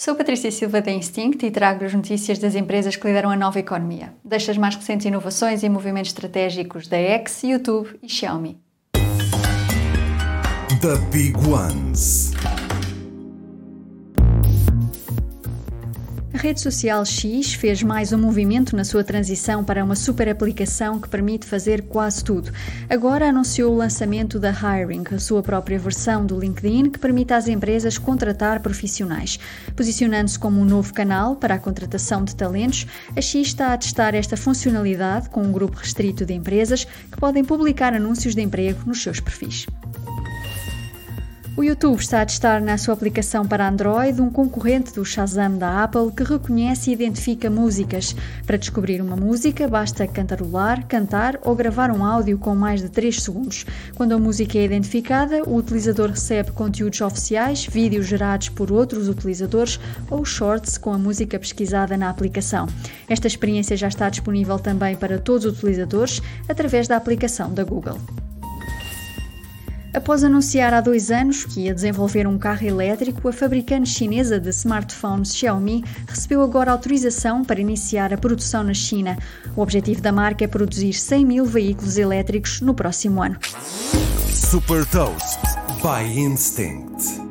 Sou Patrícia Silva da Instinct e trago as notícias das empresas que lideram a nova economia, destas mais recentes inovações e movimentos estratégicos da X, YouTube e Xiaomi. The Big Ones. A rede social X fez mais um movimento na sua transição para uma super aplicação que permite fazer quase tudo. Agora anunciou o lançamento da Hiring, a sua própria versão do LinkedIn que permite às empresas contratar profissionais. Posicionando-se como um novo canal para a contratação de talentos, a X está a testar esta funcionalidade com um grupo restrito de empresas que podem publicar anúncios de emprego nos seus perfis. O YouTube está a testar na sua aplicação para Android um concorrente do Shazam da Apple que reconhece e identifica músicas. Para descobrir uma música, basta cantarolar, cantar ou gravar um áudio com mais de 3 segundos. Quando a música é identificada, o utilizador recebe conteúdos oficiais, vídeos gerados por outros utilizadores ou shorts com a música pesquisada na aplicação. Esta experiência já está disponível também para todos os utilizadores através da aplicação da Google. Após anunciar há dois anos que ia desenvolver um carro elétrico, a fabricante chinesa de smartphones Xiaomi recebeu agora autorização para iniciar a produção na China. O objetivo da marca é produzir 100 mil veículos elétricos no próximo ano. Super Toast by Instinct.